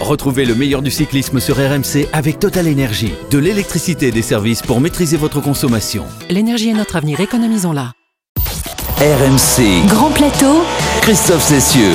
Retrouvez le meilleur du cyclisme sur RMC avec Total Énergie. De l'électricité et des services pour maîtriser votre consommation. L'énergie est notre avenir, économisons-la. RMC. Grand plateau, Christophe Cessieux.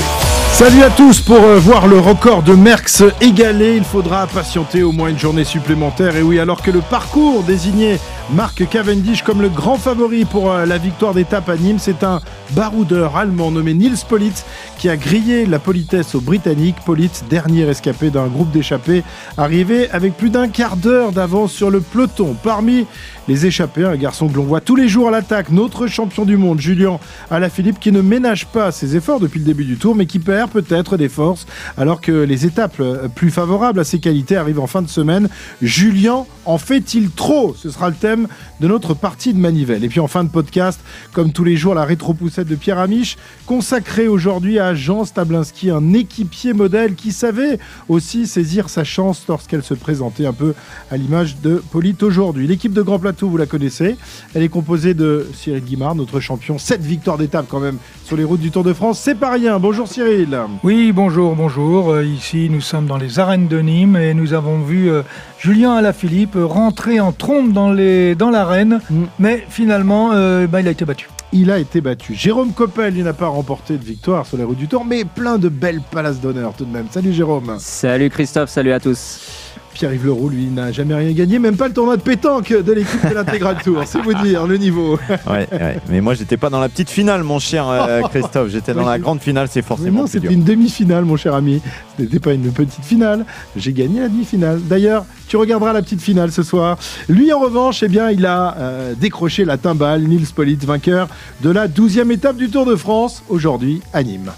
Salut à tous pour euh, voir le record de Merckx égalé, il faudra patienter au moins une journée supplémentaire. Et oui, alors que le parcours désigné Marc Cavendish comme le grand favori pour euh, la victoire d'étape à Nîmes, c'est un baroudeur allemand nommé Nils Politz qui a grillé la politesse aux Britanniques. Politz, dernier escapé d'un groupe d'échappés, arrivé avec plus d'un quart d'heure d'avance sur le peloton. Parmi les échappés, un garçon que l'on voit tous les jours à l'attaque, notre champion du monde, Julien Alaphilippe, qui ne ménage pas ses efforts depuis le début du tour, mais qui perd peut-être des forces alors que les étapes euh, plus favorables à ses qualités arrivent en fin de semaine. Julien en fait-il trop? Ce sera le thème de notre partie de manivelle. Et puis en fin de podcast, comme tous les jours, la rétro-poussette de Pierre Amiche, consacrée aujourd'hui à Jean Stablinski, un équipier modèle qui savait aussi saisir sa chance lorsqu'elle se présentait un peu à l'image de Polite aujourd'hui. L'équipe de Grand Plateau, vous la connaissez, elle est composée de Cyril Guimard, notre champion, 7 victoires d'étape quand même sur les routes du Tour de France. C'est pas rien. Bonjour Cyril. Oui, bonjour, bonjour. Euh, ici, nous sommes dans les arènes de Nîmes et nous avons vu euh, Julien Alaphilippe rentrer en trompe dans, les, dans l'arène, Mm. mais finalement, euh, bah, il a été battu. Il a été battu. Jérôme Coppel, il n'a pas remporté de victoire sur les routes du Tour, mais plein de belles places d'honneur tout de même. Salut Jérôme. Salut Christophe, salut à tous. Pierre-Yves Leroux, lui, n'a jamais rien gagné, même pas le tournoi de pétanque de l'équipe de l'intégral tour. C'est vous dire le niveau. Ouais, ouais. Mais moi, j'étais pas dans la petite finale, mon cher euh, Christophe. J'étais dans la grande finale, c'est Mais forcément non, c'était une demi-finale, mon cher ami. Ce n'était pas une petite finale. J'ai gagné la demi-finale. D'ailleurs, tu regarderas la petite finale ce soir. Lui, en revanche, eh bien, il a euh, décroché la timbale. Nils Politz, vainqueur de la 12e étape du Tour de France, aujourd'hui à Nîmes.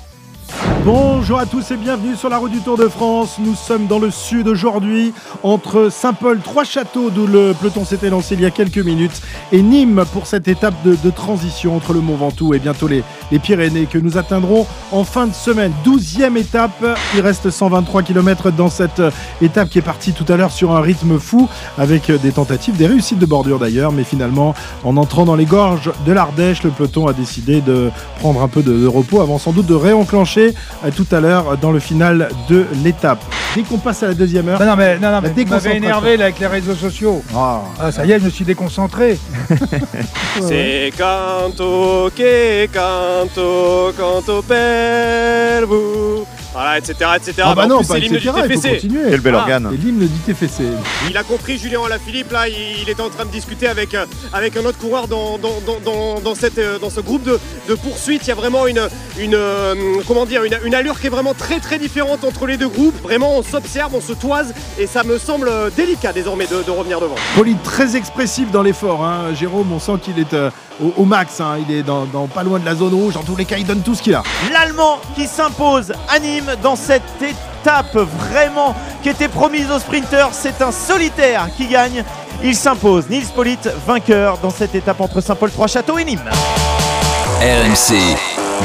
Bonjour à tous et bienvenue sur la route du Tour de France. Nous sommes dans le sud aujourd'hui, entre Saint-Paul, Trois-Châteaux, d'où le peloton s'était lancé il y a quelques minutes, et Nîmes pour cette étape de, transition entre le Mont Ventoux et bientôt les, Pyrénées que nous atteindrons en fin de semaine. 12e étape, il reste 123 km dans cette étape qui est partie tout à l'heure sur un rythme fou, avec des tentatives, des réussites de bordure d'ailleurs, mais finalement, en entrant dans les gorges de l'Ardèche, le peloton a décidé de prendre un peu de repos avant sans doute de réenclencher euh, tout à l'heure dans le final de l'étape. Dès qu'on passe à la deuxième heure, Non, non, mais, non, non, mais vous m'avez énervé là, avec les réseaux sociaux. Ah, Ah, ça y est, je me suis déconcentré. Se canto che canto, canto per vous. Voilà, etc. etc. ah bah en non, plus, c'est l'hymne du TFC. Quel bel Ah, organe. Et l'hymne du TFC. Il a compris Julien Alaphilippe, là, il, était en train de discuter avec, euh, avec un autre coureur dans, dans, dans, dans, dans cette, euh, dans ce groupe de, de poursuite. Il y a vraiment une, une, euh, comment dire, une, une allure qui est vraiment très très différente entre les deux groupes. Vraiment, on s'observe, on se toise et ça me semble délicat désormais de, de revenir devant. Poli très expressif dans l'effort. hein. Jérôme, on sent qu'il est euh, au, au max. hein. Il est dans, dans pas loin de la zone rouge. En tous les cas, il donne tout ce qu'il a. L'Allemand qui s'impose à Nîmes dans cette étape vraiment qui était promise aux sprinteurs. C'est un solitaire qui gagne. Il s'impose. Nils Polite, vainqueur dans cette étape entre Saint-Paul-Trois-Châteaux et Nîmes. RMC.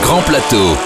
Grand plateau.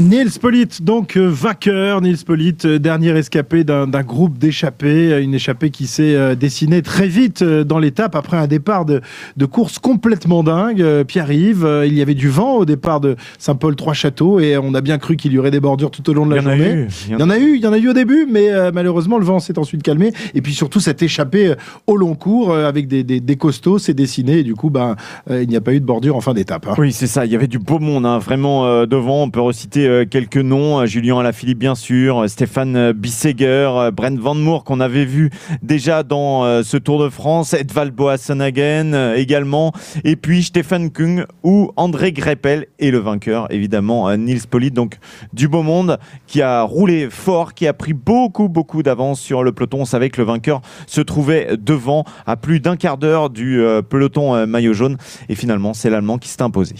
Niels Polite, donc euh, vainqueur. Niels Polite, euh, dernier escapé d'un groupe d'échappés. euh, Une échappée qui s'est dessinée très vite dans l'étape après un départ de, de course complètement dingue. Pierre-Yves, il y avait du vent au départ de Saint-Paul-Trois-Châteaux et on a bien cru qu'il y aurait des bordures tout au long de la Il y en a journée. eu. Il y en a eu, il y en a eu au début, mais euh, malheureusement le vent s'est ensuite calmé. Et puis surtout cette échappée au long cours avec des, des, des costauds s'est dessinée et du coup ben, il n'y a pas eu de bordure en fin d'étape. hein. Oui, c'est ça. Il y avait du beau monde, hein, vraiment euh, devant. On peut reciter quelques noms. Euh, Julien Alaphilippe, bien sûr. euh, Stéphane euh, Bisseger, euh, Brent Van Moor, qu'on avait vu déjà dans euh, ce Tour de France. Edvald Boasson-Hagen euh, également. Et puis Stéphane Kung ou André Greppel. Et le vainqueur, évidemment, euh, Nils Polite. Donc, du beau monde qui a roulé fort, qui a pris beaucoup, beaucoup d'avance sur le peloton. On savait que le vainqueur se trouvait devant à plus d'un quart d'heure du euh, peloton euh, maillot jaune. Et finalement, c'est l'Allemand qui s'est imposé.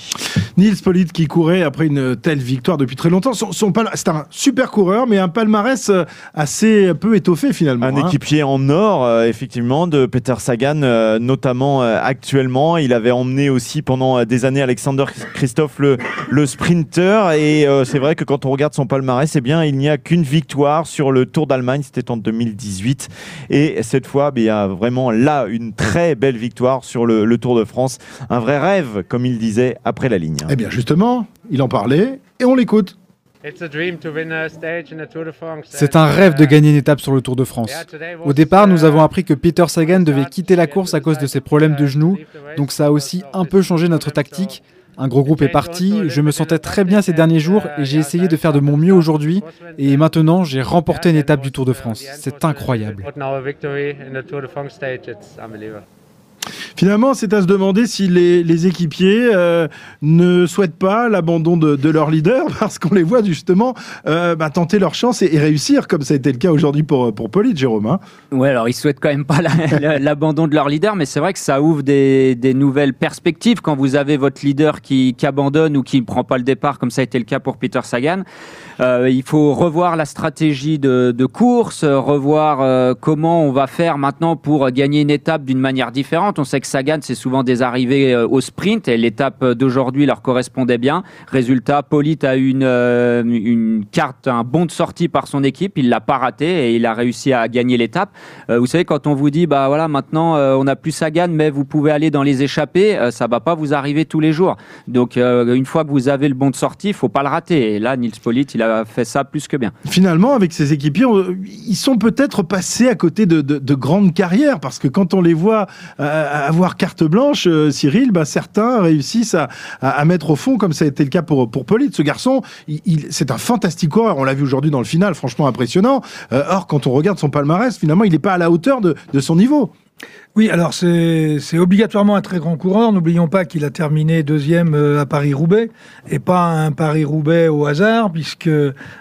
Nils Polite qui courait après une telle victoire depuis très longtemps. Son, son c'est un super coureur, mais un palmarès euh, assez peu étoffé finalement. Un hein. équipier en or, euh, effectivement, de Peter Sagan, euh, notamment euh, actuellement. Il avait emmené aussi pendant des années Alexander Christophe, le, le sprinter. Et c'est vrai que quand on regarde son palmarès, eh bien, il n'y a qu'une victoire sur le Tour d'Allemagne. C'était en 2018. Et cette fois, il y a vraiment là une très belle victoire sur le, le Tour de France. Un vrai rêve, comme il disait, après la ligne. Eh bien justement, il en parlait et on l'écoute. C'est un rêve de gagner une étape sur le Tour de France. Au départ, nous avons appris que Peter Sagan devait quitter la course à cause de ses problèmes de genoux, donc ça a aussi un peu changé notre tactique. Un gros groupe est parti, je me sentais très bien ces derniers jours et j'ai essayé de faire de mon mieux aujourd'hui et maintenant j'ai remporté une étape du Tour de France. C'est incroyable. Finalement, c'est à se demander si les, équipiers euh, ne souhaitent pas l'abandon de, leur leader parce qu'on les voit justement euh, bah, tenter leur chance et, réussir, comme ça a été le cas aujourd'hui pour, pour Polite, Jérôme. Hein. Ouais, alors ils souhaitent quand même pas l'abandon de leur leader, mais c'est vrai que ça ouvre des, nouvelles perspectives quand vous avez votre leader qui, abandonne ou qui ne prend pas le départ, comme ça a été le cas pour Peter Sagan. Euh, il faut revoir la stratégie de, course, revoir comment on va faire maintenant pour gagner une étape d'une manière différente. On sait que Sagan, c'est souvent des arrivées euh, au sprint et l'étape d'aujourd'hui leur correspondait bien. Résultat, Polite a une, euh, une carte, un bon de sortie par son équipe. Il l'a pas raté et il a réussi à gagner l'étape. Euh, vous savez, quand on vous dit, bah voilà, maintenant on n'a plus Sagan, mais vous pouvez aller dans les échappées, ça va pas vous arriver tous les jours. Donc une fois que vous avez le bon de sortie, faut pas le rater. Et là, Nils Polite, il a fait ça plus que bien. Finalement, avec ses équipiers, ils sont peut-être passés à côté de, de, grandes carrières parce que quand on les voit avoir carte blanche, euh, Cyril, bah, certains réussissent à, mettre au fond, comme ça a été le cas pour, pour Polite. Ce garçon, il, c'est un fantastique coureur. On l'a vu aujourd'hui dans le final, franchement impressionnant. Euh, or, quand on regarde son palmarès, finalement, il n'est pas à la hauteur de, son niveau. Oui, alors c'est obligatoirement un très grand coureur. N'oublions pas qu'il a terminé deuxième euh, à Paris-Roubaix et pas un Paris-Roubaix au hasard, puisque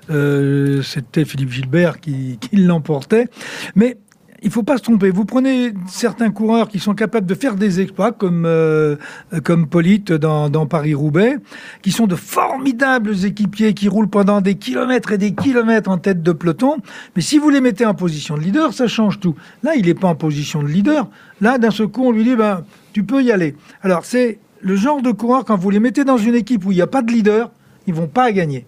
c'était Philippe Gilbert qui, qui l'emportait. Mais il faut pas se tromper. Vous prenez certains coureurs qui sont capables de faire des exploits, comme euh, comme Polite dans, dans Paris-Roubaix, qui sont de formidables équipiers qui roulent pendant des kilomètres et des kilomètres en tête de peloton. Mais si vous les mettez en position de leader, ça change tout. Là, il n'est pas en position de leader. Là, d'un seul coup, on lui dit, ben, tu peux y aller. Alors, c'est le genre de coureur, quand vous les mettez dans une équipe où il n'y a pas de leader, ils vont pas gagner.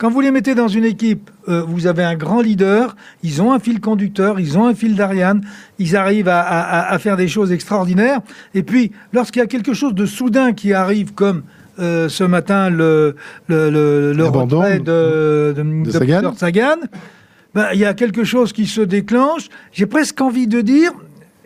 Quand vous les mettez dans une équipe, euh, vous avez un grand leader, ils ont un fil conducteur, ils ont un fil d'Ariane, ils arrivent à, faire des choses extraordinaires. Et puis, lorsqu'il y a quelque chose de soudain qui arrive, comme euh, ce matin le, le, le, de, de, Sagan, ben, il y a quelque chose qui se déclenche. J'ai presque envie de dire,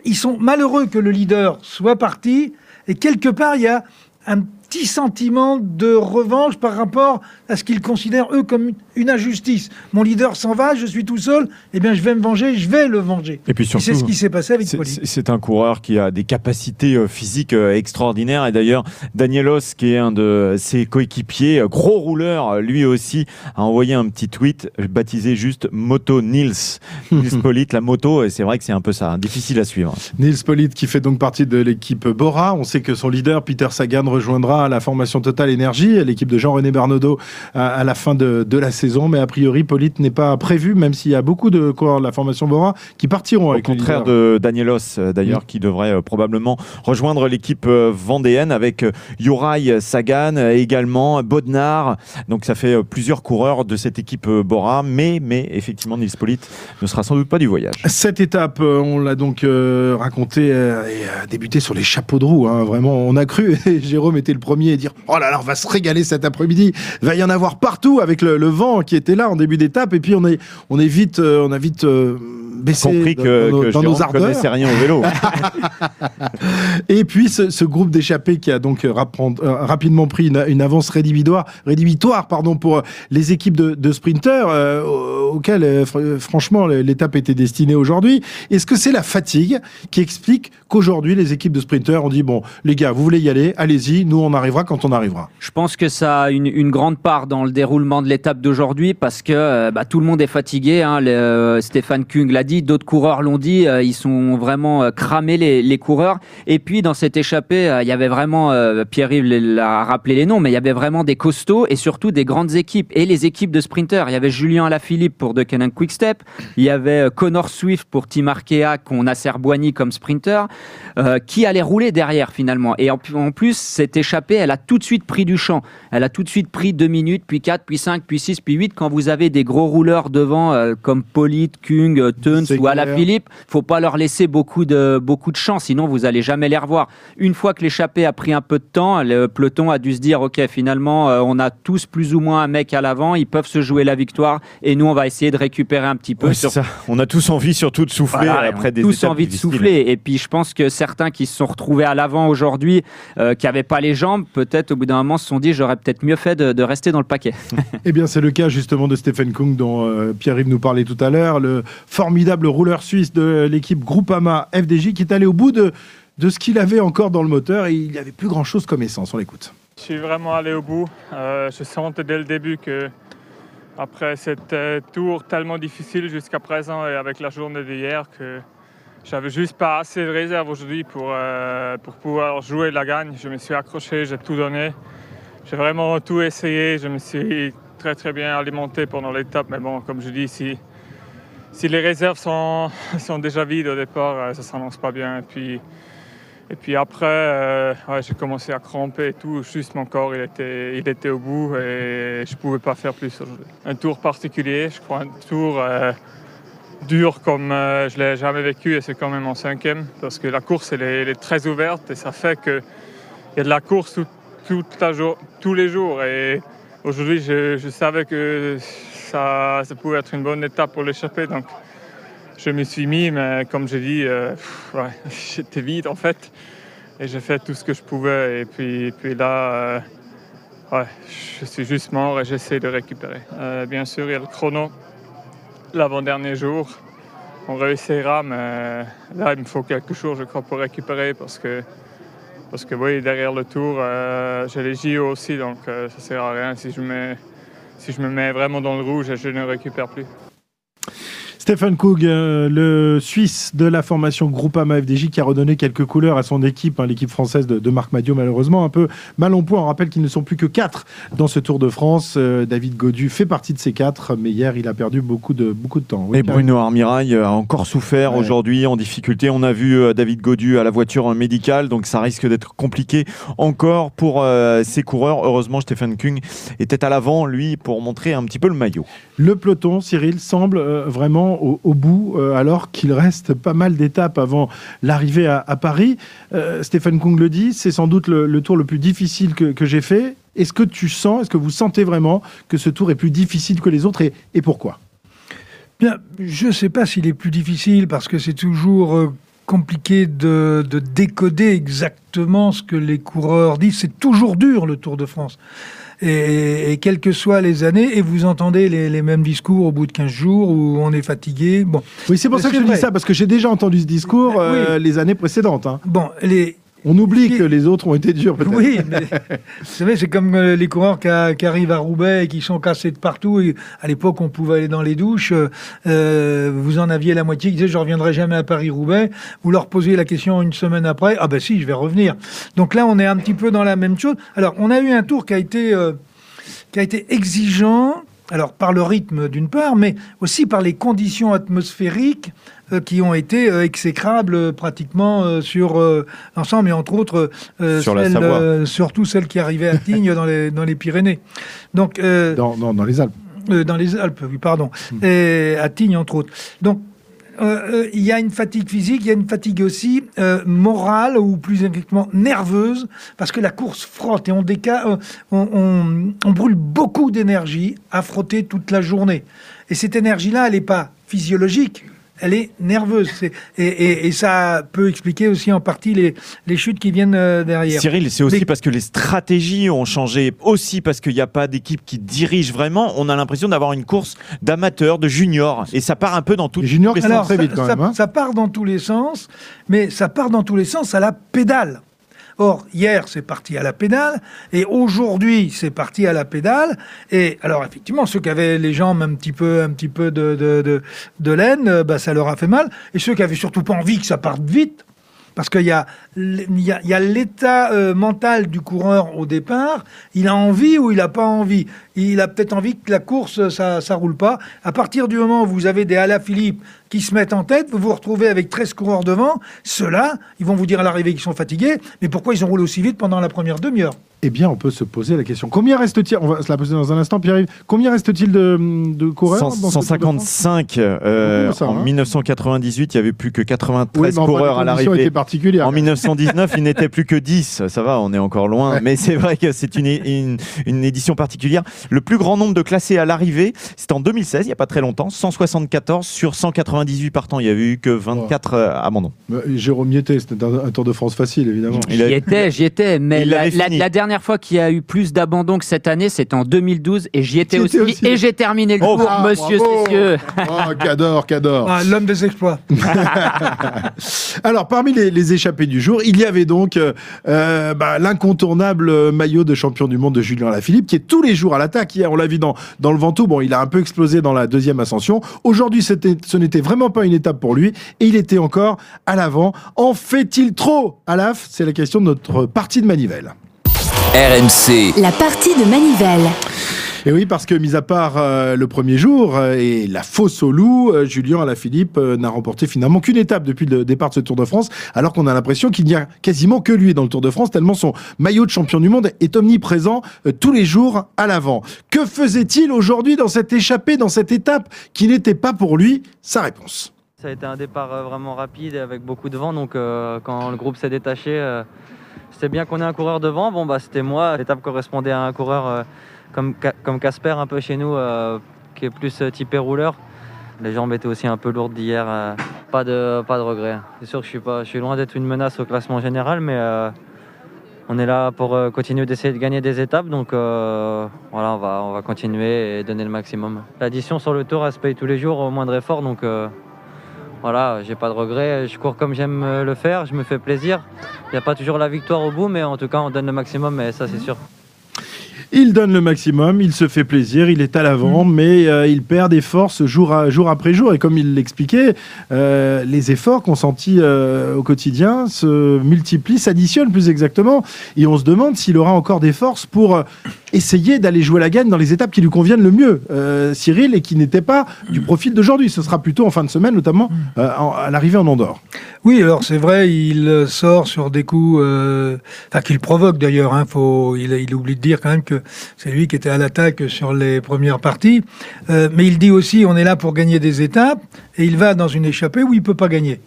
ils sont malheureux que le leader soit parti. Et quelque part, il y a un petit sentiment de revanche par rapport à ce qu'ils considèrent, eux, comme une injustice. Mon leader s'en va, je suis tout seul, eh bien, je vais me venger, je vais le venger. Et puis surtout, c'est ce qui s'est passé avec C'est un coureur qui a des capacités euh, physiques euh, extraordinaires. Et d'ailleurs, Danielos, qui est un de ses coéquipiers, euh, gros rouleur, lui aussi, a envoyé un petit tweet baptisé juste Moto Nils. Nils Polite, la moto, et c'est vrai que c'est un peu ça, hein, difficile à suivre. Nils Polite, qui fait donc partie de l'équipe Bora. On sait que son leader, Peter Sagan, rejoindra la formation Total Énergie, l'équipe de Jean-René Bernaudot, à, la fin de, de la saison mais a priori, Polite n'est pas prévu, même s'il y a beaucoup de coureurs de la formation Bora qui partiront. Au contraire de Danielos, euh, d'ailleurs, qui devrait euh, probablement rejoindre l'équipe euh, vendéenne avec Juraj Sagan, également Bodnar. Donc ça fait plusieurs coureurs de cette équipe Bora, mais, mais effectivement, Nils Polite ne sera sans doute pas du voyage. Cette étape, on l'a donc raconté et débuté sur les chapeaux de roue. Hein. Vraiment, on a cru, et Jérôme était le premier à dire Oh là là, on va se régaler cet après-midi. Va y en avoir partout avec le, vent qui était là en début d'étape. Et puis on est, on vite, euh, on a euh, baissé compris que, dans, dans nos ardeurs. connaissait rien au vélo. et puis ce, groupe d'échappés qui a donc euh, rapidement pris une, avance rédhibitoire, rédhibitoire pardon, pour les équipes de, de sprinteurs auxquelles franchement l'étape était destinée aujourd'hui. Est-ce que c'est la fatigue qui explique qu'aujourd'hui les équipes de sprinteurs ont dit bon les gars vous voulez y aller allez-y nous on arrivera quand on arrivera? Je pense que ça a une, une grande part dans le déroulement de l'étape d'aujourd'hui aujourd'hui parce que euh, bah, tout le monde est fatigué. Hein. Euh, Stéphane Kung l'a dit, d'autres coureurs l'ont dit. Euh, ils sont vraiment cramés les, coureurs. Et puis dans cette échappée, il y avait vraiment Pierre-Yves l'a rappelé les noms, mais il y avait vraiment des costauds et surtout des grandes équipes et les équipes de sprinteurs. Il y avait Julien Alaphilippe pour De Quick Quickstep, il y avait Connor Swift pour Tim Arkea qu'on a Serboigny comme sprinter, qui allait rouler derrière finalement. Et en, plus, cette échappée, elle a tout de suite pris du champ. Elle a tout de suite pris 2 minutes, puis 4, puis 5, puis 6, puis 8 quand vous avez des gros rouleurs devant euh, comme Polite, Kung, euh, Evans ou à la Philippe, faut pas leur laisser beaucoup de, beaucoup de chance, sinon vous allez jamais les revoir. Une fois que l'échappée a pris un peu de temps, le peloton a dû se dire, ok, finalement, euh, on a tous plus ou moins un mec à l'avant, ils peuvent se jouer la victoire, et nous, on va essayer de récupérer un petit peu. sur... ça. On a tous envie surtout de souffler après des tous envie de souffler. Et puis, je pense que certains qui se sont retrouvés à l'avant aujourd'hui, euh, qui n'avaient pas les jambes, peut-être au bout d'un moment se sont dit, j'aurais peut-être mieux fait de, rester dans le paquet. eh bien, c'est le cas justement de Stephen Kung dont euh, Pierre-Yves nous parlait tout à l'heure, le formidable rouleur suisse de l'équipe Groupama FDJ qui est allé au bout de, de ce qu'il avait encore dans le moteur et il n'y avait plus grand-chose comme essence. On l'écoute. Je suis vraiment allé au bout. Euh, je sentais dès le début que après cet euh, tour tellement difficile jusqu'à présent et avec la journée d'hier que j'avais juste pas assez de réserve aujourd'hui pour, pour pouvoir jouer la gagne. Je me suis accroché, j'ai tout donné. J'ai vraiment tout essayé. Je me suis très très bien alimenté pendant l'étape. Mais bon, comme je dis, si, si les réserves sont, sont déjà vides au départ, euh, ça ne s'annonce pas bien. Et puis, et puis après, euh, j'ai commencé à cramper et tout. Juste mon corps, il était, il était au bout et je ne pouvais pas faire plus aujourd'hui. Un tour particulier, je crois, un tour euh, dur comme je ne l'ai jamais vécu et c'est quand même en cinquième parce que la course, elle est, très ouverte et ça fait qu'il y a de la course jour, tous les jours. Et aujourd'hui, je, je savais que ça, pouvait être une bonne étape pour l'échapper. Donc, je me suis mis, mais comme j'ai dit, euh, j'étais vide en fait. Et j'ai fait tout ce que je pouvais. Et puis, puis là, euh, je suis juste mort et j'essaie de récupérer. Euh, bien sûr, il y a le chrono l'avant-dernier jour. On réussira, mais là, il me faut quelques jours, je crois, pour récupérer parce que, parce que oui, derrière le tour, j'ai les JO aussi, donc ça ne sert à rien si je mets si je me mets vraiment dans le rouge, je ne récupère plus. Stéphane Koug, euh, le Suisse de la formation Groupama FDJ qui a redonné quelques couleurs à son équipe, hein, l'équipe française de, Marc Madio malheureusement un peu mal en point. On rappelle qu'ils ne sont plus que quatre dans ce Tour de France. Euh, David Godu fait partie de ces quatre, mais hier il a perdu beaucoup de, beaucoup de temps. et Bruno Armirail a encore souffert aujourd'hui en difficulté. On a vu euh, David Godu à la voiture médicale, donc ça risque d'être compliqué encore pour ces coureurs. Heureusement, Stéphane Kung était à l'avant, lui, pour montrer un petit peu le maillot. Le peloton, Cyril, semble vraiment au, bout, euh, alors qu'il reste pas mal d'étapes avant l'arrivée à, Paris. Euh, Stéphane Kung le dit, c'est sans doute le, tour le plus difficile que, j'ai fait. Est-ce que tu sens, est-ce que vous sentez vraiment que ce tour est plus difficile que les autres et, pourquoi? Bien, je ne sais pas s'il est plus difficile parce que c'est toujours euh, compliqué de, décoder exactement ce que les coureurs disent. C'est toujours dur le Tour de France et, quelles que soient les années, et vous entendez les, mêmes discours au bout de 15 jours où on est fatigué. Bon. Oui, c'est pour ça que je dis ça, parce que j'ai déjà entendu ce discours euh, les années précédentes. Hein. Bon, les, on oublie que les autres ont été durs, peut-être. Oui, mais vous savez, c'est comme euh, les coureurs qui, arrivent à Roubaix et qui sont cassés de partout. Et à l'époque, on pouvait aller dans les douches. Euh, vous en aviez la moitié qui disaient Je reviendrai jamais à Paris-Roubaix. Vous leur posiez la question une semaine après Ah ben si, je vais revenir. Donc là, on est un petit peu dans la même chose. Alors, on a eu un tour qui a été, euh, qui a été exigeant. Alors, par le rythme d'une part, mais aussi par les conditions atmosphériques euh, qui ont été euh, exécrables euh, pratiquement sur l'ensemble, et entre autres, surtout celles qui arrivaient à Tignes dans, les, dans les Pyrénées. Donc, dans, dans, les Alpes. dans les Alpes, oui, pardon. Hmm. Et à Tignes, entre autres. Donc, il y a une fatigue physique, il y a une fatigue aussi morale ou plus exactement nerveuse, parce que la course frotte et on, déca on, on, on brûle beaucoup d'énergie à frotter toute la journée. Et cette énergie-là, elle n'est pas physiologique, elle est nerveuse. et, ça peut expliquer aussi en partie les, chutes qui viennent euh, derrière. Cyril, c'est aussi parce que les stratégies ont changé, aussi parce qu'il n'y a pas d'équipe qui dirige vraiment. On a l'impression d'avoir une course d'amateurs, de juniors, et ça part un peu dans tous les juniors sens. très vite quand même. Hein. ça part dans tous les sens, mais ça part dans tous les sens à la pédale. Or, hier, c'est parti à la pédale, et aujourd'hui, c'est parti à la pédale. Et alors, effectivement, ceux qui avaient les jambes un petit peu, un petit peu de, de, de, laine, euh, bah, ça leur a fait mal. Et ceux qui avaient surtout pas envie que ça parte vite, parce qu'il y a, il a, l'état euh, mental du coureur au départ. Il a envie ou il n'a pas envie? Il a peut-être envie que la course, ça ne roule pas. À partir du moment où vous avez des Philippe qui se mettent en tête, vous vous retrouvez avec 13 coureurs devant. Ceux-là, ils vont vous dire à l'arrivée qu'ils sont fatigués. Mais pourquoi ils ont roulé aussi vite pendant la première demi-heure? Eh bien, on peut se poser la question. Combien reste-t-il On va se la poser dans un instant, Pierre. Combien reste-t-il de, de coureurs 155. Euh, en 1998, hein. il n'y avait plus que 93 coureurs à l'arrivée. En 1919, il n'était plus que 10. Ça va, on est encore loin. Mais c'est vrai que c'est une, une, édition particulière. Le plus grand nombre de classés à l'arrivée, c'était en 2016, il n'y a pas très longtemps. 174 sur 198 partants. Il n'y avait eu que 24 euh, abandons. Jérôme y était. C'était un, Tour de France facile, évidemment. J'y étais, j'y étais. Mais la, la, dernière fois qu'il y a eu plus d'abandons que cette année, c'était en 2012. Et j'y étais aussi, Et j'ai terminé le oh, tour, ah, monsieur Cessieux. Oh, qu'adore, qu'adore. Ah, L'homme des exploits. Alors, parmi les, échappés du jour, il y avait donc euh, euh, bah, l'incontournable maillot de champion du monde de Julien Lafilippe, qui est tous les jours à l'attaque. Hier, on l'a vu dans, dans le Ventoux. Bon, il a un peu explosé dans la deuxième ascension. Aujourd'hui, ce n'était vraiment pas une étape pour lui. Et il était encore à l'avant. En fait-il trop Alaf, c'est la question de notre partie de manivelle. RMC. La partie de manivelle. Et oui, parce que, mis à part euh, le premier jour euh, et la fausse au loup, euh, Julien Alaphilippe n'a remporté finalement qu'une étape depuis le départ de ce Tour de France, alors qu'on a l'impression qu'il n'y a quasiment que lui dans le Tour de France, tellement son maillot de champion du monde est omniprésent tous les jours à l'avant. Que faisait-il aujourd'hui dans cette échappée, dans cette étape qui n'était pas pour lui Sa réponse? Ça a été un départ vraiment rapide avec beaucoup de vent, donc quand le groupe s'est détaché, c'était bien qu'on ait un coureur devant. Bon, bah, c'était moi. L'étape correspondait à un coureur comme Casper un peu chez nous, euh, qui est plus euh, typé rouleur. Les jambes étaient aussi un peu lourdes d'hier. Euh, pas de pas de regret. C'est sûr que je suis pas, je suis loin d'être une menace au classement général, mais on est là pour continuer d'essayer de gagner des étapes. Donc voilà, on va on va continuer et donner le maximum. L'addition sur le tour, elle se paye tous les jours au moindre effort. Donc voilà, j'ai pas de regrets. Je cours comme j'aime le faire. Je me fais plaisir. Il n'y a pas toujours la victoire au bout, mais en tout cas, on donne le maximum, et ça, c'est sûr. Il donne le maximum, il se fait plaisir, il est à l'avant, mm. mais euh, il perd des forces jour, jour après jour. Et comme il l'expliquait, euh, les efforts consentis euh, au quotidien se multiplient, s'additionnent plus exactement. Et on se demande s'il aura encore des forces pour essayer d'aller jouer la gagne dans les étapes qui lui conviennent le mieux, Cyril, et qui n'étaient pas du profil d'aujourd'hui. Ce sera plutôt en fin de semaine, notamment mm. à l'arrivée en Andorre. Oui, alors c'est vrai, il sort sur des coups, enfin qu'il provoque d'ailleurs. Hein, il, il oublie de dire quand même que c'est lui qui était à l'attaque sur les premières parties. Euh, mais il dit aussi on est là pour gagner des étapes et il va dans une échappée où il peut pas gagner.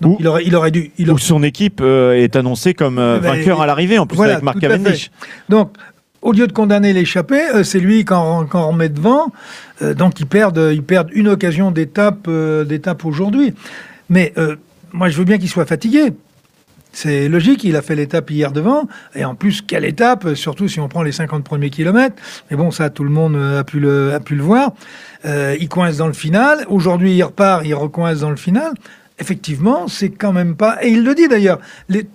Donc il, aurait, il aurait dû. Il Où son équipe euh, est annoncée comme euh, eh ben, vainqueur à l'arrivée, en plus avec Marc Cavendish. Donc au lieu de condamner l'échappée, c'est lui qui en, remet devant. donc ils perdent, ils perdent une occasion d'étape d'étape aujourd'hui. Mais moi je veux bien qu'il soit fatigué. C'est logique, il a fait l'étape hier devant, et en plus, quelle étape, surtout si on prend les 50 premiers kilomètres. Mais bon, ça, tout le monde a pu le, pu le voir. Euh, il coince dans le final. Aujourd'hui, il repart, il recoince dans le final. Effectivement, c'est quand même pas. Et il le dit d'ailleurs,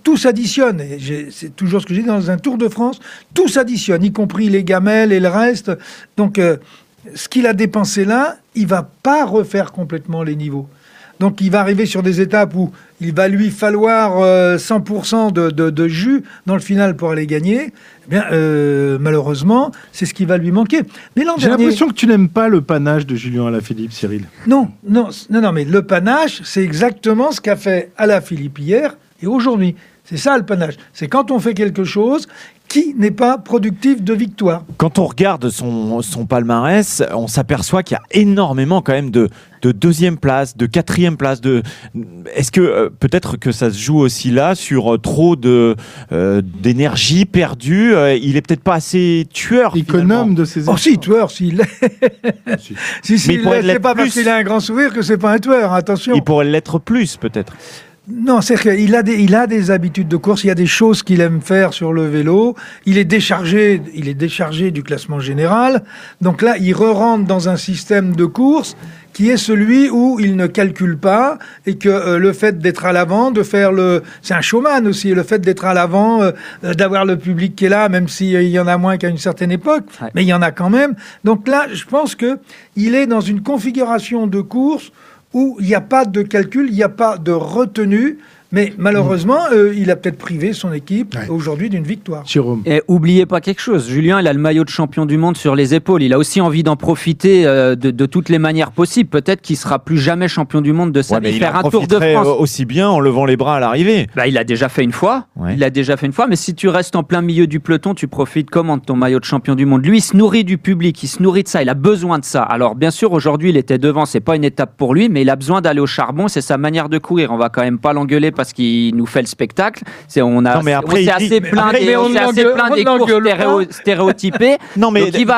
tout s'additionne. C'est toujours ce que j'ai dit dans un Tour de France. Tout s'additionne, y compris les gamelles et le reste. Donc, euh, ce qu'il a dépensé là, il va pas refaire complètement les niveaux. Donc il va arriver sur des étapes où il va lui falloir 100% euh, de, jus dans le final pour aller gagner. Eh bien, euh, malheureusement, c'est ce qui va lui manquer. Mais J'ai l'impression que tu n'aimes pas le panache de Julien Alaphilippe, Cyril. Non, non, non, non, mais le panache, c'est exactement ce qu'a fait Alaphilippe hier et aujourd'hui. C'est ça le panache. C'est quand on fait quelque chose qui n'est pas productif de victoire. Quand on regarde son, son palmarès, on s'aperçoit qu'il y a énormément quand même de, de deuxième place, de quatrième place. De... Est-ce que euh, peut-être que ça se joue aussi là sur euh, trop de euh, d'énergie perdue Il est peut-être pas assez tueur. Économe de ses. Oh si, tueur, s'il est. si, si, Mais c'est pas parce qu'il a un grand sourire que c'est pas un tueur. Attention. Il pourrait l'être plus peut-être. Non, c'est qu'il a des, il a des habitudes de course. Il y a des choses qu'il aime faire sur le vélo. Il est déchargé, il est déchargé du classement général. Donc là, il re-rentre dans un système de course qui est celui où il ne calcule pas et que euh, le fait d'être à l'avant, de faire le, c'est un showman aussi, le fait d'être à l'avant, euh, d'avoir le public qui est là, même s'il y en a moins qu'à une certaine époque, mais il y en a quand même. Donc là, je pense que il est dans une configuration de course où il n'y a pas de calcul, il n'y a pas de retenue. Mais malheureusement, euh, il a peut-être privé son équipe aujourd'hui d'une victoire. Et oubliez pas quelque chose, Julien, il a le maillot de champion du monde sur les épaules. Il a aussi envie d'en profiter euh, de, toutes les manières possibles. Peut-être qu'il sera plus jamais champion du monde de sa vie. Faire un Tour de France aussi bien en levant les bras à l'arrivée. Bah, il a déjà fait une fois. Il a déjà fait une fois. Mais si tu restes en plein milieu du peloton, tu profites comment de ton maillot de champion du monde Lui, il se nourrit du public, il se nourrit de ça. Il a besoin de ça. Alors bien sûr, aujourd'hui, il était devant. C'est pas une étape pour lui, mais il a besoin d'aller au charbon. C'est sa manière de courir. On va quand même pas l'engueuler parce qu'il nous fait le spectacle. C'est on a, mais après, on assez plein des, cours stéréotypés. non mais il, va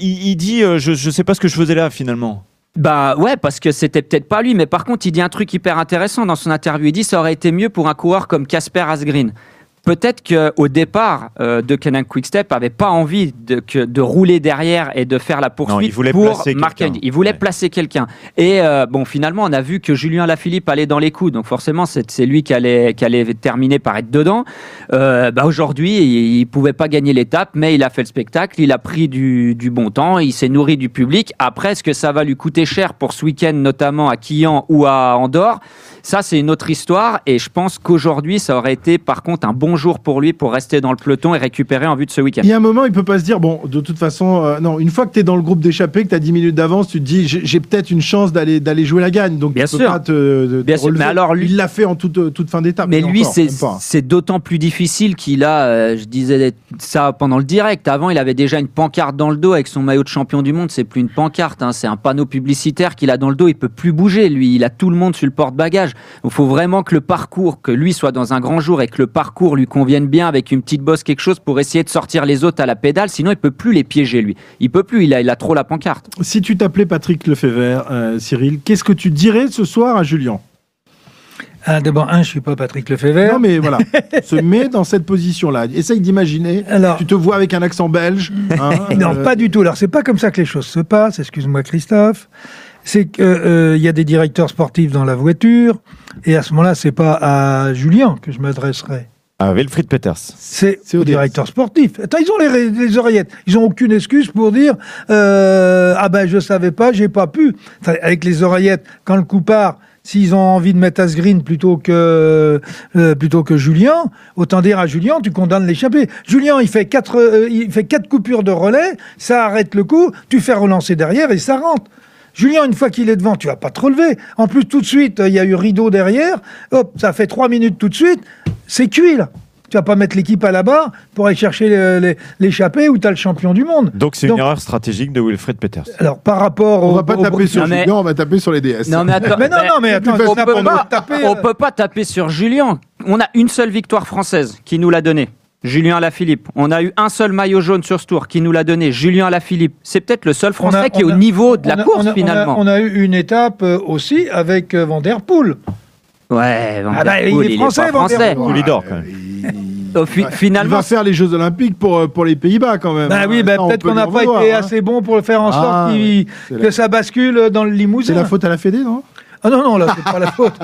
il, dit, euh, je, je sais pas ce que je faisais là finalement. Bah ouais, parce que c'était peut-être pas lui, mais par contre, il dit un truc hyper intéressant dans son interview. Il dit ça aurait été mieux pour un coureur comme Casper Asgreen peut-être qu'au départ euh, de Canon Quickstep avait pas envie de, de, rouler derrière et de faire la poursuite il pour Mark Il voulait placer quelqu'un. Et euh, bon, finalement, on a vu que Julien Lafilippe allait dans les coups, donc forcément, c'est lui qui allait, qui allait terminer par être dedans. Euh, bah aujourd'hui, il, ne pouvait pas gagner l'étape, mais il a fait le spectacle, il a pris du, du bon temps, il s'est nourri du public. Après, est-ce que ça va lui coûter cher pour ce week-end, notamment à Quillan ou à Andorre? Ça, c'est une autre histoire. Et je pense qu'aujourd'hui, ça aurait été par contre un bon jour pour lui pour rester dans le peloton et récupérer en vue de ce week-end. Il y a un moment, il peut pas se dire, bon, de toute façon, euh, non, une fois que tu es dans le groupe d'échappée, que tu as 10 minutes d'avance, tu te dis, j'ai peut-être une chance d'aller d'aller jouer la gagne. Donc, Bien tu sûr. Peux pas te, Bien sûr. Mais alors, lui, il l'a fait en toute, toute fin d'étape. Mais lui, c'est d'autant plus difficile qu'il a, euh, je disais ça pendant le direct, avant, il avait déjà une pancarte dans le dos avec son maillot de champion du monde. C'est plus une pancarte, hein, c'est un panneau publicitaire qu'il a dans le dos. Il peut plus bouger, lui. Il a tout le monde sur le porte-bagages. Il faut vraiment que le parcours, que lui soit dans un grand jour et que le parcours lui convienne bien avec une petite bosse, quelque chose pour essayer de sortir les autres à la pédale. Sinon, il peut plus les piéger, lui. Il peut plus, il a, il a trop la pancarte. Si tu t'appelais Patrick Lefebvre, euh, Cyril, qu'est-ce que tu dirais ce soir à Julien? Ah, D'abord, un, je suis pas Patrick Lefebvre. Non, mais voilà, se met dans cette position-là. Essaye d'imaginer. Alors, tu te vois avec un accent belge. Hein, non, euh, pas du tout. Alors, c'est pas comme ça que les choses se passent. Excuse-moi, Christophe. C'est qu'il euh, y a des directeurs sportifs dans la voiture, et à ce moment-là, c'est pas à Julien que je m'adresserai. À Wilfried Peters. C'est au directeur sportif. Attends, ils ont les, oreillettes. Ils n'ont aucune excuse pour dire euh, Ah ben, je savais pas, j'ai pas pu. avec les oreillettes, quand le coup part, s'ils ont envie de mettre Asgreen plutôt que euh, plutôt que Julien, autant dire à Julien, tu condamnes l'échappée. Julien, il fait quatre euh, il fait quatre coupures de relais, ça arrête le coup, tu fais relancer derrière et ça rentre. Julien, une fois qu'il est devant, tu vas pas te relever. En plus, tout de suite, il y a eu rideau derrière. Hop, ça fait trois minutes tout de suite. C'est cuit, là. Tu vas pas mettre l'équipe à la barre pour aller chercher l'échappée où tu as le champion du monde. Donc c'est une erreur stratégique de Wilfred Peters. Alors par rapport on va pas taper sur Julien, on va taper sur les DS. Non mais, attends, mais non, non mais attends, on, peut pas, taper, on peut pas taper sur Julien. On a une seule victoire française qui nous l'a donnée. Julien Alaphilippe. On a eu un seul maillot jaune sur ce tour qui nous l'a donné. Julien Alaphilippe. C'est peut-être le seul Français qui est au niveau de la course finalement. On a, eu une étape euh, aussi avec euh, Van Der Poel. Ouais, Van ah bah, Der Poel, il, est français, Van Der Poel. Il dort quand même. finalement, il va faire les Jeux Olympiques pour, euh, pour les Pays-Bas quand même. Bah oui, bah, peut-être qu'on n'a pas été hein. assez bon pour faire en sorte ah, que ça bascule dans le Limousin. C'est la faute à la Fédé, non? Ah non, non, là, c'est pas la faute.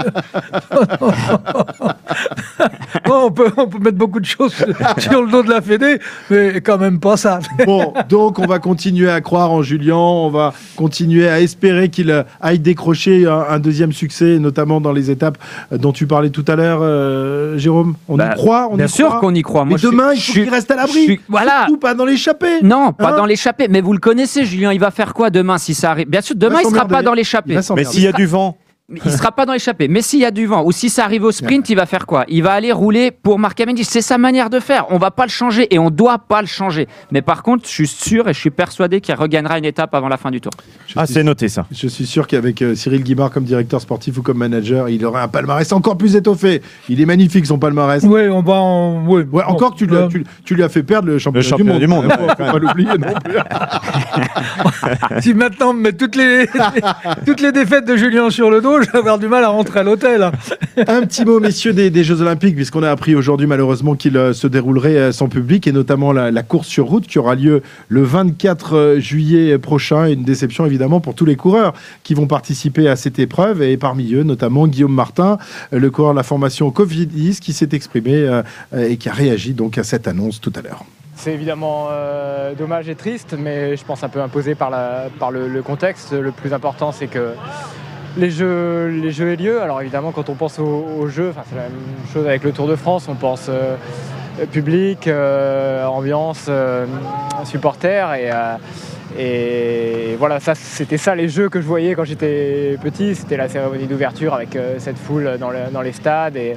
on, peut, on peut mettre beaucoup de choses sur le dos de la Fédé, mais quand même pas ça. bon, donc on va continuer à croire en Julien, on va continuer à espérer qu'il aille décrocher un, deuxième succès, notamment dans les étapes dont tu parlais tout à l'heure, euh, Jérôme. On y bah, croit on Bien sûr qu'on y croit. Moi, mais demain, il faut qu'il reste à l'abri. Voilà. Surtout pas dans l'échappée. Non, pas hein dans l'échappée. Mais vous le connaissez, Julien, il va faire quoi demain si ça arrive? Bien sûr, demain, il, ne sera pas dans l'échappée. Mais s'il y a du vent il sera pas dans l'échappée. Mais s'il y a du vent ou si ça arrive au sprint, il va faire quoi? Il va aller rouler pour Marc Cavendish. C'est sa manière de faire. On va pas le changer et on doit pas le changer. Mais par contre, je suis sûr et je suis persuadé qu'il regagnera une étape avant la fin du tour. ah, c'est noté ça. Je suis sûr qu'avec euh, Cyril Guimard comme directeur sportif ou comme manager, il aurait un palmarès encore plus étoffé. Il est magnifique son palmarès. Oui, on va en... ouais, encore que tu, lui as, tu, lui as fait perdre le championnat, du monde. faut pas l'oublier non plus. si maintenant on met toutes les, toutes les défaites de Julien sur le dos, je vais avoir du mal à rentrer à l'hôtel. Un petit mot, messieurs, des, Jeux Olympiques, puisqu'on a appris aujourd'hui malheureusement qu'ils euh, se dérouleraient euh, sans public, et notamment la, course sur route qui aura lieu le 24 euh, juillet prochain. Une déception évidemment pour tous les coureurs qui vont participer à cette épreuve, et parmi eux notamment Guillaume Martin, le coureur de la formation Cofidis, qui s'est exprimé et qui a réagi donc à cette annonce tout à l'heure. C'est évidemment dommage et triste, mais je pense un peu imposé par, la, par le, le, contexte. Le plus important, c'est que les jeux, les jeux et lieux. Alors évidemment, quand on pense aux, jeux, c'est la même chose avec le Tour de France, on pense euh, public, euh, ambiance, euh, supporters et, et voilà, ça, c'était ça les jeux que je voyais quand j'étais petit. C'était la cérémonie d'ouverture avec cette foule dans, les stades et,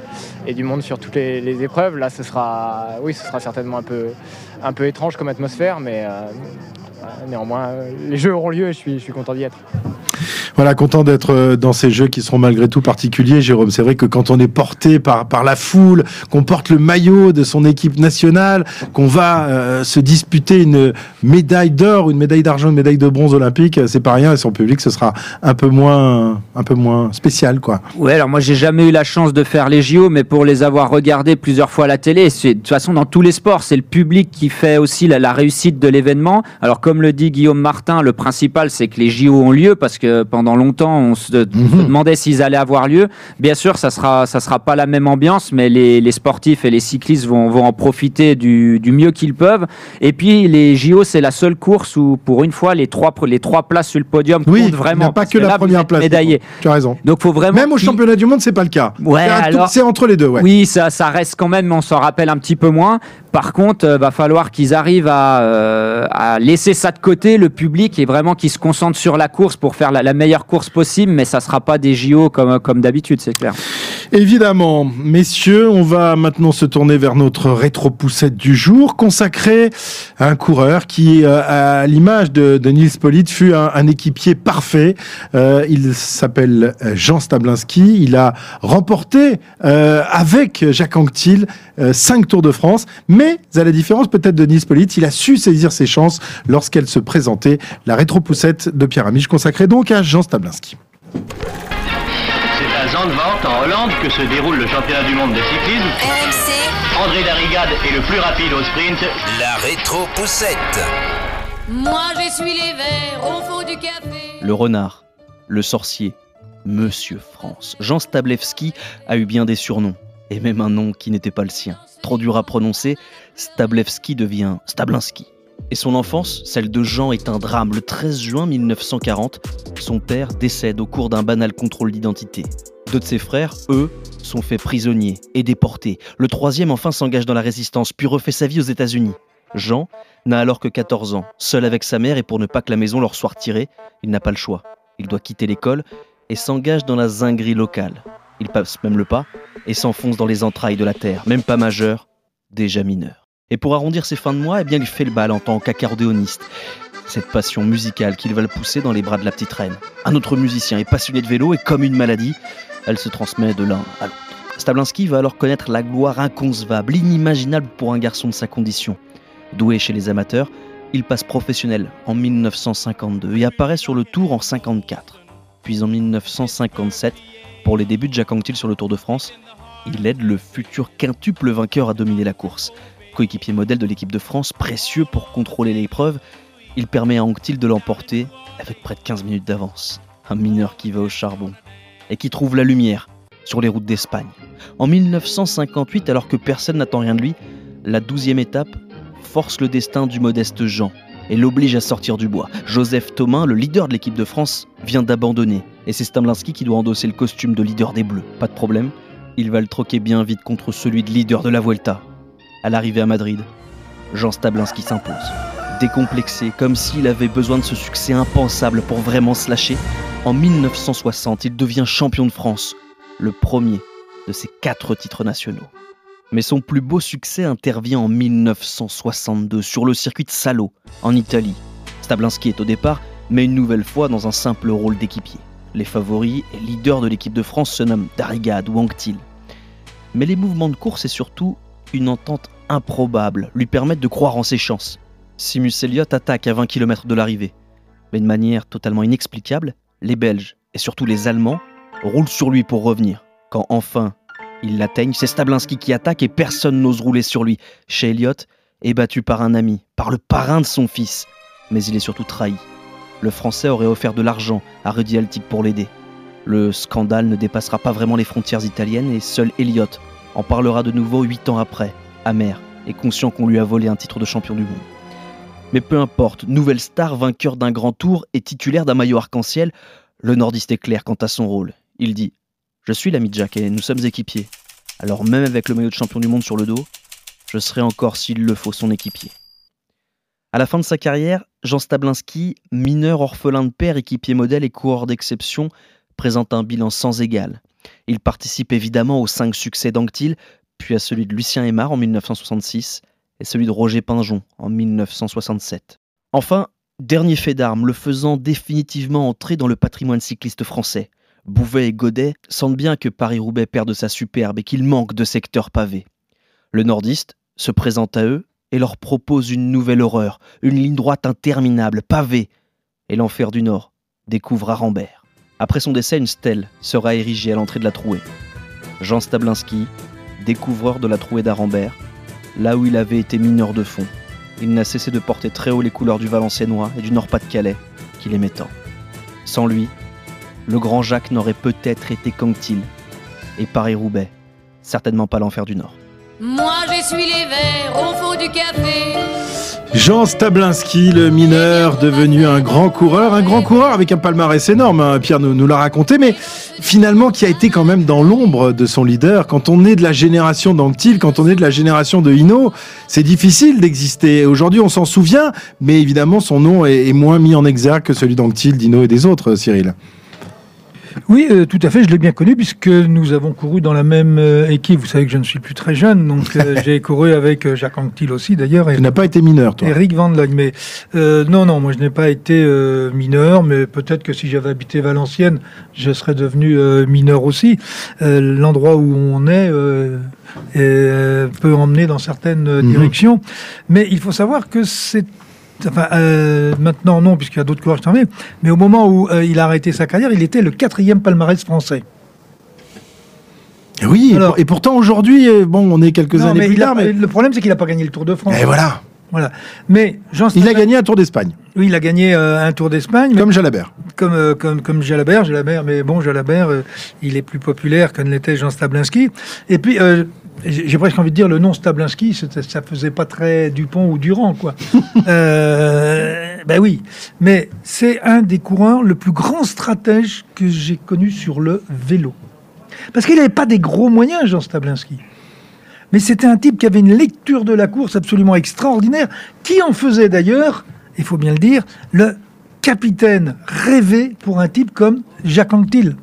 du monde sur toutes les, épreuves. Là, ce sera, oui, ce sera certainement un peu, un peu étrange comme atmosphère, mais néanmoins, les jeux auront lieu et je suis, je suis content d'y être. Voilà, content d'être euh, dans ces jeux qui seront malgré tout particuliers, Jérôme. C'est vrai que quand on est porté par, par la foule, qu'on porte le maillot de son équipe nationale, qu'on va euh, se disputer une médaille d'or, une médaille d'argent, une médaille de bronze olympique, c'est pas rien. Et son public, ce sera un peu moins, un peu moins spécial, quoi. Ouais, alors moi, j'ai jamais eu la chance de faire les JO, mais pour les avoir regardés plusieurs fois à la télé, c'est de toute façon dans tous les sports, c'est le public qui fait aussi la, la réussite de l'événement. Alors, comme le dit Guillaume Martin, le principal, c'est que les JO ont lieu parce que pendant longtemps, on se, mhm. demandait s'ils allaient avoir lieu. Bien sûr, ça sera, ça sera pas la même ambiance, mais les, sportifs et les cyclistes vont, vont en profiter du, mieux qu'ils peuvent. Et puis, les JO, c'est la seule course où, pour une fois, les trois, les trois places sur le podium oui, comptent vraiment. Il a pas que la première place. Médaillé. Tu as raison. Donc, faut vraiment. Même au championnat du monde, c'est pas le cas. Ouais, c'est entre les deux. Ouais. Oui, ça, ça reste quand même, mais on s'en rappelle un petit peu moins. Par contre, il euh, va falloir qu'ils arrivent à, euh, à, laisser ça de côté, le public, et vraiment qu'ils se concentrent sur la course pour faire la, meilleure course possible, mais ça sera pas des JO comme d'habitude, c'est clair. Évidemment, messieurs, on va maintenant se tourner vers notre rétro-poussette du jour, consacrée à un coureur qui, euh, à l'image de, de Nils Polite, fut un, équipier parfait. Euh, il s'appelle euh, Jean Stablinski. Il a remporté avec Jacques Anquetil cinq Tours de France, mais à la différence peut-être de Nils Polite, il a su saisir ses chances lorsqu'elle se présentait. La rétro-poussette de Pierre Amiche consacrée donc à Jean Stablinski. Zandvoort, en Hollande, que se déroule le championnat du monde de cyclisme. RMC. André Darrigade est le plus rapide au sprint. La rétro-poussette. Moi, j'essuie les verres au fond du café. Le renard, le sorcier, Monsieur France. Jean Stablewski a eu bien des surnoms, et même un nom qui n'était pas le sien. Trop dur à prononcer, Stablewski devient Stablinski. Et son enfance, celle de Jean, est un drame. Le 13 juin 1940, son père décède au cours d'un banal contrôle d'identité. Deux de ses frères, eux, sont faits prisonniers et déportés. Le troisième enfin s'engage dans la résistance, puis refait sa vie aux États-Unis. Jean n'a alors que 14 ans, seul avec sa mère et pour ne pas que la maison leur soit retirée, il n'a pas le choix. Il doit quitter l'école et s'engage dans la zinguerie locale. Il passe même le pas et s'enfonce dans les entrailles de la terre, même pas majeur, déjà mineur. Et pour arrondir ses fins de mois, eh bien, il fait le bal en tant qu'accordéoniste. Cette passion musicale qu'il va le pousser dans les bras de la petite reine. Un autre musicien est passionné de vélo et comme une maladie, elle se transmet de l'un à l'autre. Stablinski va alors connaître la gloire inconcevable, inimaginable pour un garçon de sa condition. Doué chez les amateurs, il passe professionnel en 1952 et apparaît sur le Tour en 54. Puis en 1957, pour les débuts de Jacques Anquetil sur le Tour de France, il aide le futur quintuple vainqueur à dominer la course coéquipier modèle de l'équipe de France, précieux pour contrôler l'épreuve, il permet à Anctil de l'emporter avec près de 15 minutes d'avance. Un mineur qui va au charbon et qui trouve la lumière sur les routes d'Espagne. En 1958, alors que personne n'attend rien de lui, la douzième étape force le destin du modeste Jean et l'oblige à sortir du bois. Joseph Thomas, le leader de l'équipe de France, vient d'abandonner et c'est Stamlinski qui doit endosser le costume de leader des Bleus. Pas de problème, il va le troquer bien vite contre celui de leader de la Vuelta. À l'arrivée à Madrid, Jean Stablinski s'impose. Décomplexé, comme s'il avait besoin de ce succès impensable pour vraiment se lâcher, en 1960, il devient champion de France, le premier de ses quatre titres nationaux. Mais son plus beau succès intervient en 1962 sur le circuit de Salo, en Italie. Stablinski est au départ, mais une nouvelle fois dans un simple rôle d'équipier. Les favoris et leaders de l'équipe de France se nomment Darrigade ou Anctil. Mais les mouvements de course et surtout une entente improbable lui permettent de croire en ses chances. Simus Elliott attaque à 20 km de l'arrivée. Mais de manière totalement inexplicable, les Belges et surtout les Allemands roulent sur lui pour revenir. Quand enfin ils l'atteignent, c'est Stablinski qui attaque et personne n'ose rouler sur lui. Chez Elliott est battu par un ami, par le parrain de son fils. Mais il est surtout trahi. Le Français aurait offert de l'argent à Rudy Altic pour l'aider. Le scandale ne dépassera pas vraiment les frontières italiennes et seul Elliott en parlera de nouveau huit ans après, amer et conscient qu'on lui a volé un titre de champion du monde. Mais peu importe, nouvelle star, vainqueur d'un grand tour et titulaire d'un maillot arc-en-ciel, Le nordiste est clair quant à son rôle. Il dit Je suis l'ami de Jack et nous sommes équipiers. Alors même avec le maillot de champion du monde sur le dos, je serai encore s'il le faut son équipier. À la fin de sa carrière, Jean Stablinski, mineur orphelin de père, équipier modèle et coureur d'exception, présente un bilan sans égal. Il participe évidemment aux cinq succès d'Anctil, puis à celui de Lucien Aymar en 1966 et celui de Roger Pinjon en 1967. Enfin, dernier fait d'armes, le faisant définitivement entrer dans le patrimoine cycliste français. Bouvet et Godet sentent bien que Paris-Roubaix perd de sa superbe et qu'il manque de secteurs pavés. Le nordiste se présente à eux et leur propose une nouvelle horreur, une ligne droite interminable, pavée. Et l'enfer du Nord découvre Arambert. Après son décès, une stèle sera érigée à l'entrée de la trouée. Jean Stablinski, découvreur de la trouée d'Arambert, là où il avait été mineur de fond, il n'a cessé de porter très haut les couleurs du Valenciennois et du Nord-Pas-de-Calais, qu'il aimait tant. Sans lui, le grand Jacques n'aurait peut-être été qu'Anctil, et Paris-Roubaix, certainement pas l'enfer du Nord. Moi j'essuie les verres au fond du café. Jean Stablinski, le mineur, devenu un grand coureur, un grand coureur avec un palmarès énorme, hein, Pierre nous, l'a raconté, mais finalement qui a été quand même dans l'ombre de son leader. Quand on est de la génération d'Anctil, quand on est de la génération de Hino, c'est difficile d'exister. Aujourd'hui on s'en souvient, mais évidemment son nom est, est moins mis en exergue que celui d'Anctil, d'Hino et des autres, Cyril. Oui, euh, tout à fait, je l'ai bien connu puisque nous avons couru dans la même euh, équipe. Vous savez que je ne suis plus très jeune, donc euh, j'ai couru avec Jacques Anquetil aussi d'ailleurs. Tu n'as pas été mineur, toi Eric Van Looy, mais non, non, moi je n'ai pas été mineur, mais peut-être que si j'avais habité Valenciennes, je serais devenu mineur aussi. L'endroit où on est peut emmener dans certaines Mhm. directions, mais il faut savoir que c'est Enfin, euh, maintenant non, puisqu'il y a d'autres coureurs qui sont arrivés. Mais au moment où euh, il a arrêté sa carrière, il était le quatrième palmarès français. Et Oui, et Alors- pour- et pourtant aujourd'hui, euh, bon, on est quelques Non, années mais plus tard, mais le problème c'est qu'il n'a pas gagné le Tour de France. Et voilà. Voilà. Mais Jean il a gagné un Tour d'Espagne, Oui, il a gagné euh, un Tour d'Espagne. comme Jalabert. Comme, euh, comme, comme Jalabert, Jalabert, mais bon, Jalabert, euh, il est plus populaire que ne l'était Jean Stablinski. Et puis, j'ai presque envie de dire, le nom Stablinski, ça faisait pas très Dupont ou Durand, quoi. euh, ben oui. Mais c'est un des coureurs le plus grand stratège que j'ai connu sur le vélo. Parce qu'il n'avait pas des gros moyens, Jean Stablinski. Mais c'était un type qui avait une lecture de la course absolument extraordinaire, qui en faisait d'ailleurs, il faut bien le dire, le capitaine rêvé pour un type comme Jacques Anquetil.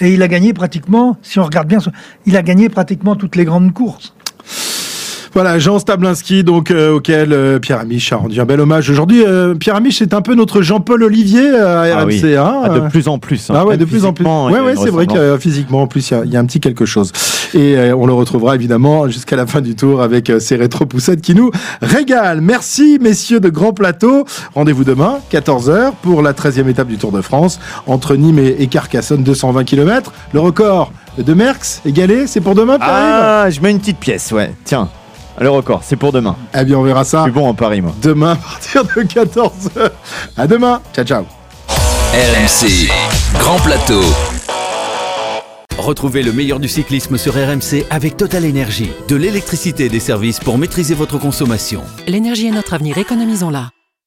Et il a gagné pratiquement, si on regarde bien, il a gagné pratiquement toutes les grandes courses. Voilà, Jean Stablinski, donc euh, auquel euh, Pierre Amiche a rendu un bel hommage aujourd'hui. Euh, Pierre Amiche, c'est un peu notre Jean-Paul Olivier euh, à Ah oui. RMC. hein, Ah, de euh. plus en plus. hein. Ah ouais, de plus en plus. Ouais, a ouais, c'est vrai que euh, physiquement, en plus, il y y, a un petit quelque chose. Et euh, on le retrouvera évidemment jusqu'à la fin du tour avec euh, ces rétro-poussettes qui nous régalent. Merci, messieurs de Grand Plateau. Rendez-vous demain, 14h, pour la 13e étape du Tour de France, entre Nîmes et, et Carcassonne, 220 km. Le record de Merckx égalé, c'est pour demain, Pierre Ah, je mets une petite pièce, ouais. Tiens, le record, c'est pour demain. Eh bien, on verra ça. Je suis bon en Paris, moi. Demain, à partir de 14h. À demain. Ciao, ciao. RMC, Grand Plateau. Retrouvez le meilleur du cyclisme sur RMC avec Total Énergie. De l'électricité et des services pour maîtriser votre consommation. L'énergie est notre avenir, économisons-la.